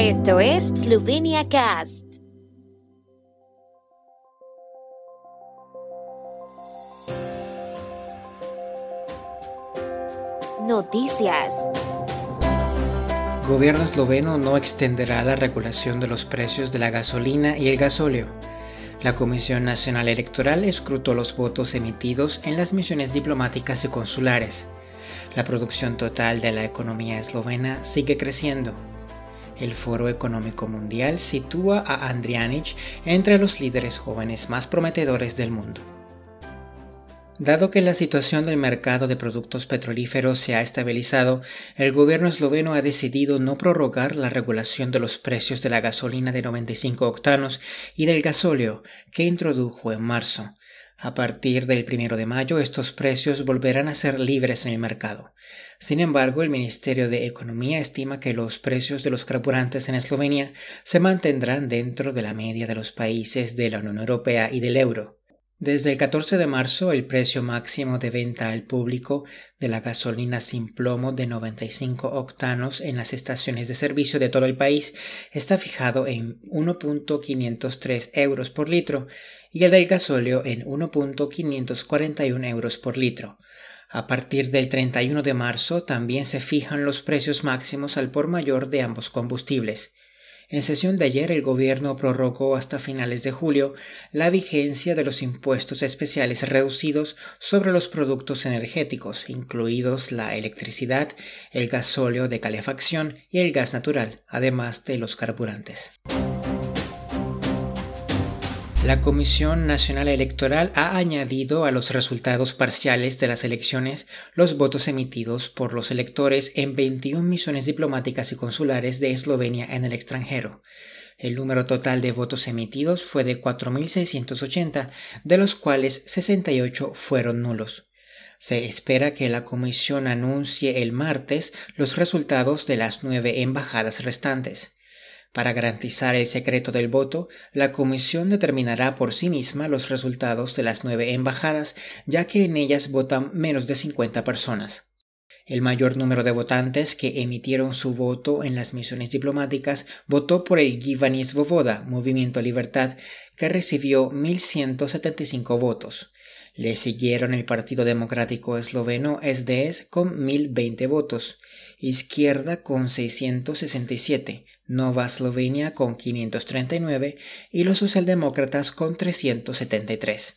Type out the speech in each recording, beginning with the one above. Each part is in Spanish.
Esto es Slovenia Cast. Noticias. Gobierno esloveno no extenderá la regulación de los precios de la gasolina y el gasóleo. La Comisión Nacional Electoral escrutó los votos emitidos en las misiones diplomáticas y consulares. La producción total de la economía eslovena sigue creciendo. El Foro Económico Mundial sitúa a Andrianic entre los líderes jóvenes más prometedores del mundo. Dado que la situación del mercado de productos petrolíferos se ha estabilizado, el gobierno esloveno ha decidido no prorrogar la regulación de los precios de la gasolina de 95 octanos y del gasóleo que introdujo en marzo. A partir del 1 de mayo estos precios volverán a ser libres en el mercado. Sin embargo, el Ministerio de Economía estima que los precios de los carburantes en Eslovenia se mantendrán dentro de la media de los países de la Unión Europea y del euro. Desde el 14 de marzo, el precio máximo de venta al público de la gasolina sin plomo de 95 octanos en las estaciones de servicio de todo el país está fijado en 1.503 euros por litro y el del gasóleo en 1.541 euros por litro. A partir del 31 de marzo también se fijan los precios máximos al por mayor de ambos combustibles. En sesión de ayer el gobierno prorrogó hasta finales de julio la vigencia de los impuestos especiales reducidos sobre los productos energéticos, incluidos la electricidad, el gasóleo de calefacción y el gas natural, además de los carburantes. La Comisión Nacional Electoral ha añadido a los resultados parciales de las elecciones los votos emitidos por los electores en 21 misiones diplomáticas y consulares de Eslovenia en el extranjero. El número total de votos emitidos fue de 4.680, de los cuales 68 fueron nulos. Se espera que la comisión anuncie el martes los resultados de las nueve embajadas restantes. Para garantizar el secreto del voto, la Comisión determinará por sí misma los resultados de las nueve embajadas, ya que en ellas votan menos de 50 personas. El mayor número de votantes que emitieron su voto en las misiones diplomáticas votó por el Givani Svoboda, Movimiento Libertad, que recibió 1.175 votos. Le siguieron el Partido Democrático Esloveno SDS con 1.020 votos, Izquierda con 667, Nova Eslovenia con 539 y los socialdemócratas con 373.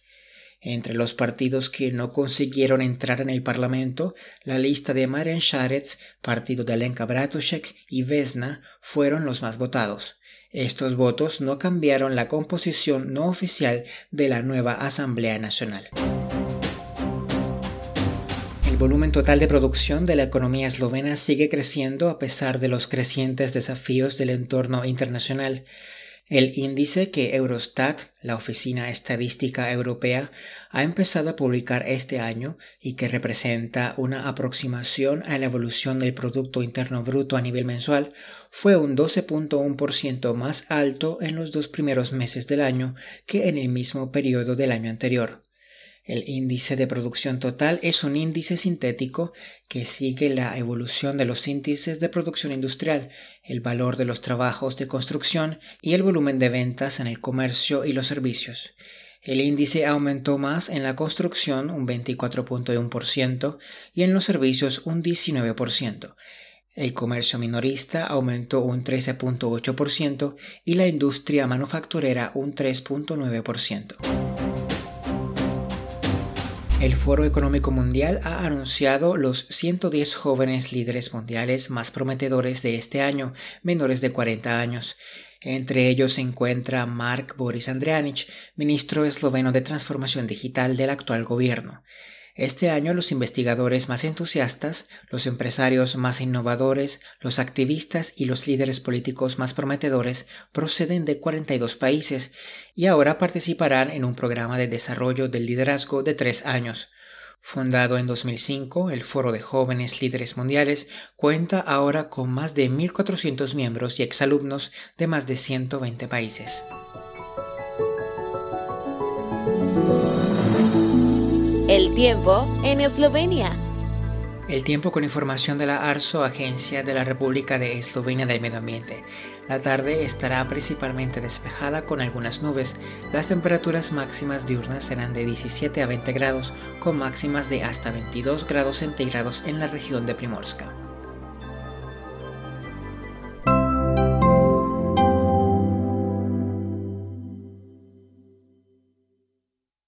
Entre los partidos que no consiguieron entrar en el Parlamento, la lista de Marian Sharets, partido de Alenka Bratušek y Vesna fueron los más votados. Estos votos no cambiaron la composición no oficial de la nueva Asamblea Nacional. El volumen total de producción de la economía eslovena sigue creciendo a pesar de los crecientes desafíos del entorno internacional. El índice que Eurostat, la Oficina Estadística Europea, ha empezado a publicar este año y que representa una aproximación a la evolución del Producto Interno Bruto a nivel mensual, fue un 12.1% más alto en los dos primeros meses del año que en el mismo periodo del año anterior. El índice de producción total es un índice sintético que sigue la evolución de los índices de producción industrial, el valor de los trabajos de construcción y el volumen de ventas en el comercio y los servicios. El índice aumentó más en la construcción un 24.1% y en los servicios un 19%. El comercio minorista aumentó un 13.8% y la industria manufacturera un 3.9%. El Foro Económico Mundial ha anunciado los 110 jóvenes líderes mundiales más prometedores de este año, menores de 40 años. Entre ellos se encuentra Mark Boris Andrianic, ministro esloveno de Transformación Digital del actual gobierno. Este año los investigadores más entusiastas, los empresarios más innovadores, los activistas y los líderes políticos más prometedores proceden de 42 países y ahora participarán en un programa de desarrollo del liderazgo de tres años. Fundado en 2005, el Foro de Jóvenes Líderes Mundiales cuenta ahora con más de 1.400 miembros y exalumnos de más de 120 países. El tiempo en Eslovenia. El tiempo con información de la ARSO, Agencia de la República de Eslovenia del Medio Ambiente. La tarde estará principalmente despejada con algunas nubes. Las temperaturas máximas diurnas serán de 17 a 20 grados, con máximas de hasta 22 grados centígrados en la región de Primorska.